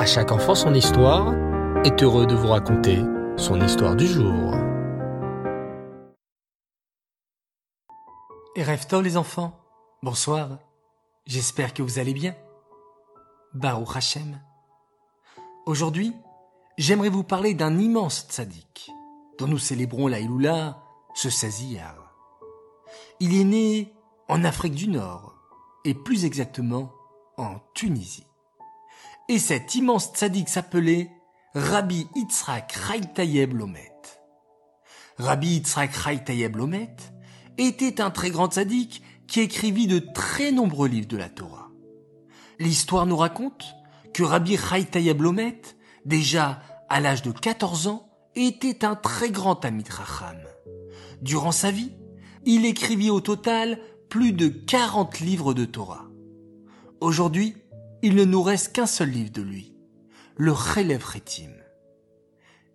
À chaque enfant son histoire est heureux de vous raconter son histoire du jour. Et rêve les enfants? Bonsoir. J'espère que vous allez bien. Baruch Hashem. Aujourd'hui, j'aimerais vous parler d'un immense tzaddik dont nous célébrons la Iloula ce 16 Il est né en Afrique du Nord et plus exactement en Tunisie. Et cet immense tzaddik s'appelait Rabbi Yitzhak Tayeb Lomet. Rabbi Yitzhak Tayeb Lomet était un très grand tzaddik qui écrivit de très nombreux livres de la Torah. L'histoire nous raconte que Rabbi Tayeb Lomet, déjà à l'âge de 14 ans, était un très grand ami de Racham. Durant sa vie, il écrivit au total plus de 40 livres de Torah. Aujourd'hui, il ne nous reste qu'un seul livre de lui, le Chelev Retim.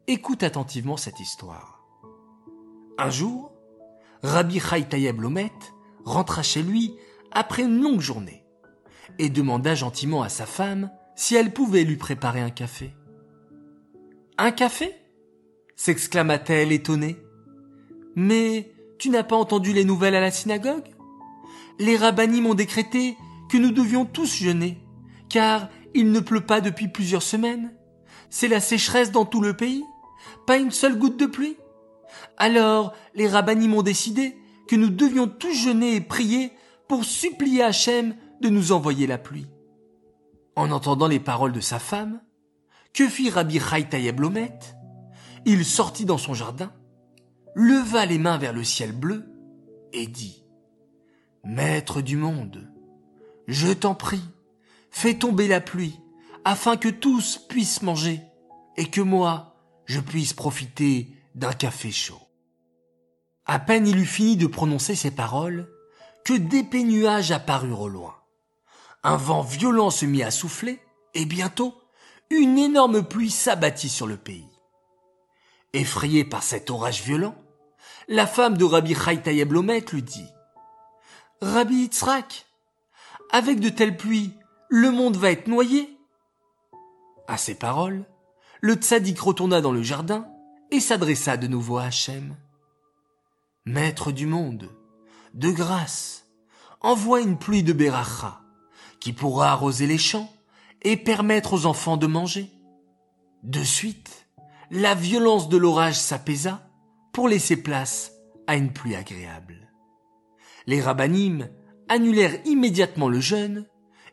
Écoute attentivement cette histoire. Un jour, Rabbi Tayeb Lomet rentra chez lui après une longue journée et demanda gentiment à sa femme si elle pouvait lui préparer un café. Un café? s'exclama-t-elle étonnée. Mais tu n'as pas entendu les nouvelles à la synagogue? Les rabbinis m'ont décrété que nous devions tous jeûner, car il ne pleut pas depuis plusieurs semaines. C'est la sécheresse dans tout le pays, pas une seule goutte de pluie. Alors les rabbinis m'ont décidé que nous devions tous jeûner et prier pour supplier Hachem de nous envoyer la pluie. En entendant les paroles de sa femme, que fit Rabbi Tayeb Lomet? Il sortit dans son jardin, leva les mains vers le ciel bleu et dit Maître du monde, je t'en prie, fais tomber la pluie afin que tous puissent manger et que moi, je puisse profiter d'un café chaud. À peine il eut fini de prononcer ces paroles que d'épais nuages apparurent au loin. Un vent violent se mit à souffler et bientôt une énorme pluie s'abattit sur le pays. Effrayée par cet orage violent, la femme de Rabbi Lomet lui dit Rabbi Yitzhak, avec de telles pluies, le monde va être noyé. À ces paroles, le tzaddik retourna dans le jardin et s'adressa de nouveau à Hachem. Maître du monde, de grâce, envoie une pluie de Beracha qui pourra arroser les champs et permettre aux enfants de manger. De suite, la violence de l'orage s'apaisa pour laisser place à une pluie agréable. Les rabbinim annulèrent immédiatement le jeûne,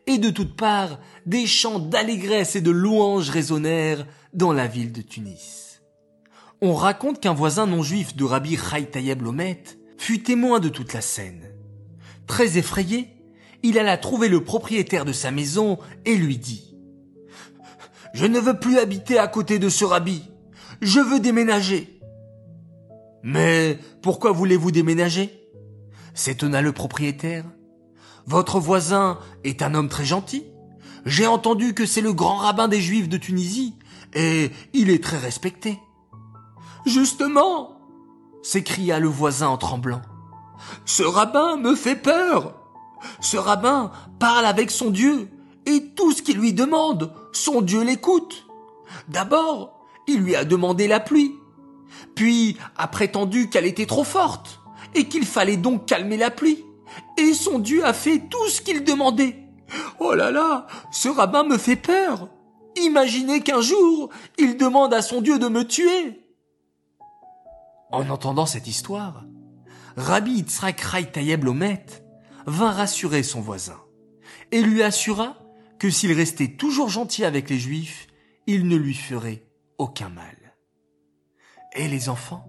et de toutes parts, des chants d'allégresse et de louanges résonnèrent dans la ville de Tunis. On raconte qu'un voisin non juif de Rabbi Tayeb Lomet fut témoin de toute la scène. Très effrayé, il alla trouver le propriétaire de sa maison et lui dit Je ne veux plus habiter à côté de ce rabbi. Je veux déménager. Mais pourquoi voulez-vous déménager? s'étonna le propriétaire. Votre voisin est un homme très gentil. J'ai entendu que c'est le grand rabbin des Juifs de Tunisie, et il est très respecté. Justement, s'écria le voisin en tremblant. Ce rabbin me fait peur. Ce rabbin parle avec son Dieu, et tout ce qu'il lui demande, son Dieu l'écoute. D'abord, il lui a demandé la pluie, puis a prétendu qu'elle était trop forte, et qu'il fallait donc calmer la pluie. Et son Dieu a fait tout ce qu'il demandait. Oh là là, ce rabbin me fait peur. Imaginez qu'un jour, il demande à son Dieu de me tuer. En entendant cette histoire, Rabbi Yitzhak Tayeb Lomet vint rassurer son voisin et lui assura que s'il restait toujours gentil avec les Juifs, il ne lui ferait aucun mal. Et les enfants,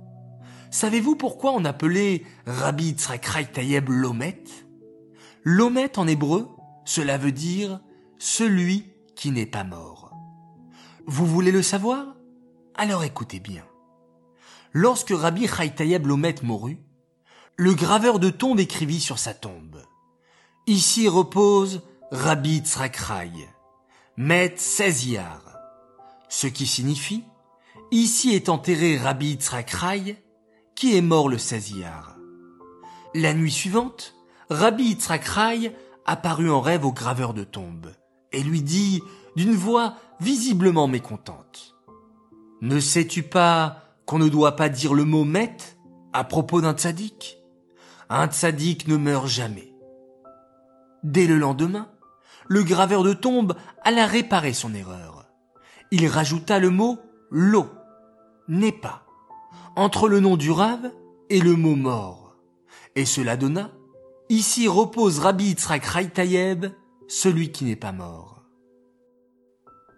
savez-vous pourquoi on appelait Rabbi Yitzhak Tayeb Lomet? Lomet en hébreu, cela veut dire celui qui n'est pas mort. Vous voulez le savoir? Alors écoutez bien. Lorsque Rabbi Tayeb Lomet mourut, le graveur de tombe écrivit sur sa tombe. Ici repose Rabbi Tzrakrai, Met Seziar, ce qui signifie Ici est enterré Rabbi Tzrakrai, qui est mort le Seziar. La nuit suivante, Rabbi Tzrakrai apparut en rêve au graveur de tombe et lui dit d'une voix visiblement mécontente. Ne sais-tu pas qu'on ne doit pas dire le mot met à propos d'un tzaddik? Un tzaddik ne meurt jamais. Dès le lendemain, le graveur de tombe alla réparer son erreur. Il rajouta le mot l'eau, n'est pas, entre le nom du rave et le mot mort. Et cela donna, ici repose Rabbi Yitzhak Raïtayeb, celui qui n'est pas mort.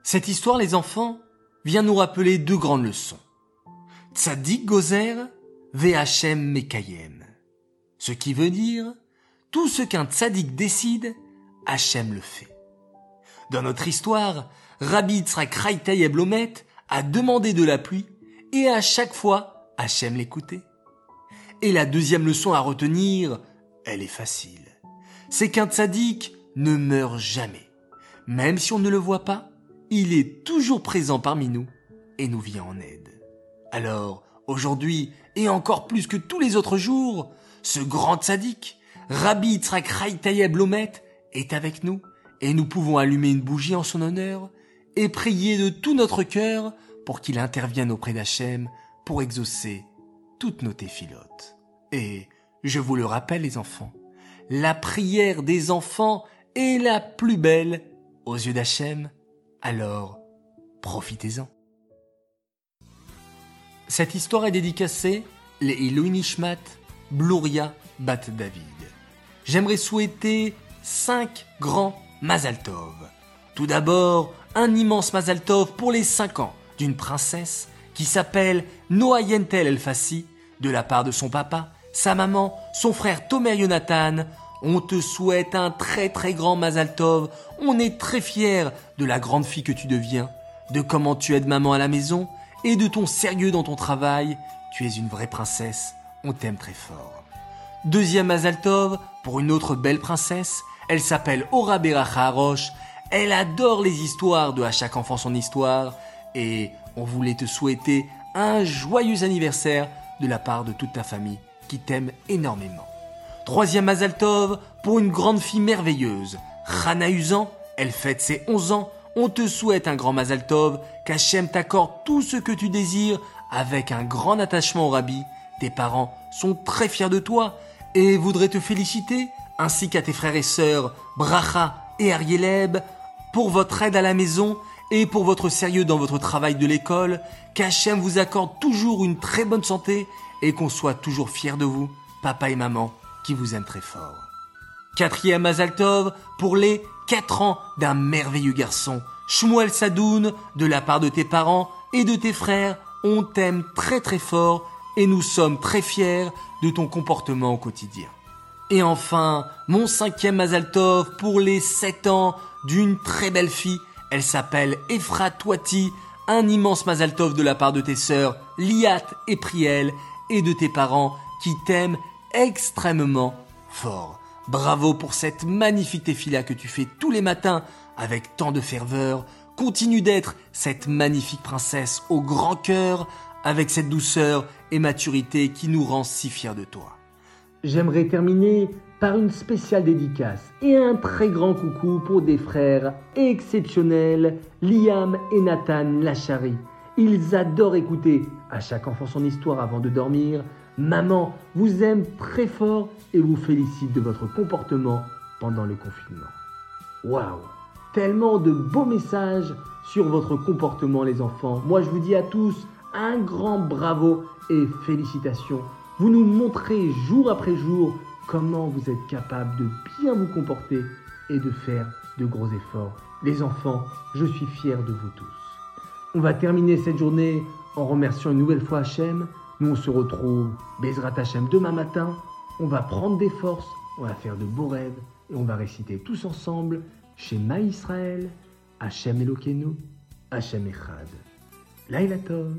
Cette histoire, les enfants, vient nous rappeler deux grandes leçons. Tzadik Gozer, VHM Mekayem. Ce qui veut dire, tout ce qu'un tzadik décide, Hachem le fait. Dans notre histoire, Rabbi Yitzhak Raïtayeb Lomet a demandé de la pluie et à chaque fois, Hachem l'écoutait. Et la deuxième leçon à retenir, elle est facile. C'est qu'un tzaddik ne meurt jamais. Même si on ne le voit pas, il est toujours présent parmi nous et nous vient en aide. Alors, aujourd'hui, et encore plus que tous les autres jours, ce grand tzaddik, Rabbi Yitzhak Raïtayeb Lomet, est avec nous et nous pouvons allumer une bougie en son honneur et prier de tout notre cœur pour qu'il intervienne auprès d'Hachem pour exaucer toutes nos téphilotes. Et, je vous le rappelle les enfants, la prière des enfants est la plus belle aux yeux d'Hachem, alors profitez-en. Cette histoire est dédicacée les Iluinishmat Bluria Bat David. J'aimerais souhaiter cinq grands Mazaltov. Tout d'abord, un immense Mazaltov pour les cinq ans d'une princesse qui s'appelle Noa Yentel El Fassi, de la part de son papa, sa maman, son frère Tomer Yonatan. On te souhaite un très très grand Mazaltov. On est très fiers de la grande fille que tu deviens, de comment tu aides maman à la maison et de ton sérieux dans ton travail. Tu es une vraie princesse. On t'aime très fort. Deuxième Mazaltov pour une autre belle princesse. Elle s'appelle Ora Beracha Harosh. Elle adore les histoires de À chaque enfant son histoire. Et on voulait te souhaiter un joyeux anniversaire de la part de toute ta famille qui t'aime énormément. Troisième Mazaltov pour une grande fille merveilleuse. Rana Usan, elle fête ses 11 ans. On te souhaite un grand Mazaltov, qu'Hachem t'accorde tout ce que tu désires avec un grand attachement au rabbi. Tes parents sont très fiers de toi et voudraient te féliciter, ainsi qu'à tes frères et sœurs Bracha et Arieleb, pour votre aide à la maison et pour votre sérieux dans votre travail de l'école, qu'Hachem vous accorde toujours une très bonne santé et qu'on soit toujours fiers de vous, papa et maman, qui vous aiment très fort. Quatrième Mazaltov pour les quatre ans d'un merveilleux garçon, Shmuel Sadoun, de la part de tes parents et de tes frères, on t'aime très très fort et nous sommes très fiers de ton comportement au quotidien. Et enfin, mon cinquième Mazaltov pour les sept ans d'une très belle fille. Elle s'appelle Efra Touati, un immense Mazaltov de la part de tes sœurs Liat et Priel et de tes parents qui t'aiment extrêmement fort. Bravo pour cette magnifique défila que tu fais tous les matins avec tant de ferveur. Continue d'être cette magnifique princesse au grand cœur avec cette douceur et maturité qui nous rend si fiers de toi. J'aimerais terminer par une spéciale dédicace et un très grand coucou pour des frères exceptionnels, Liam et Nathan Lachari. Ils adorent écouter à chaque enfant son histoire avant de dormir. Maman vous aime très fort et vous félicite de votre comportement pendant le confinement. Waouh Tellement de beaux messages sur votre comportement les enfants. Moi je vous dis à tous un grand bravo et félicitations. Vous nous montrez jour après jour comment vous êtes capable de bien vous comporter et de faire de gros efforts. Les enfants, je suis fier de vous tous. On va terminer cette journée en remerciant une nouvelle fois Hachem. Nous, on se retrouve Bezrat Hachem demain matin. On va prendre des forces, on va faire de beaux rêves et on va réciter tous ensemble chez Ma Israël, Hachem Elokeinu, Hachem Echad. Laila Tov.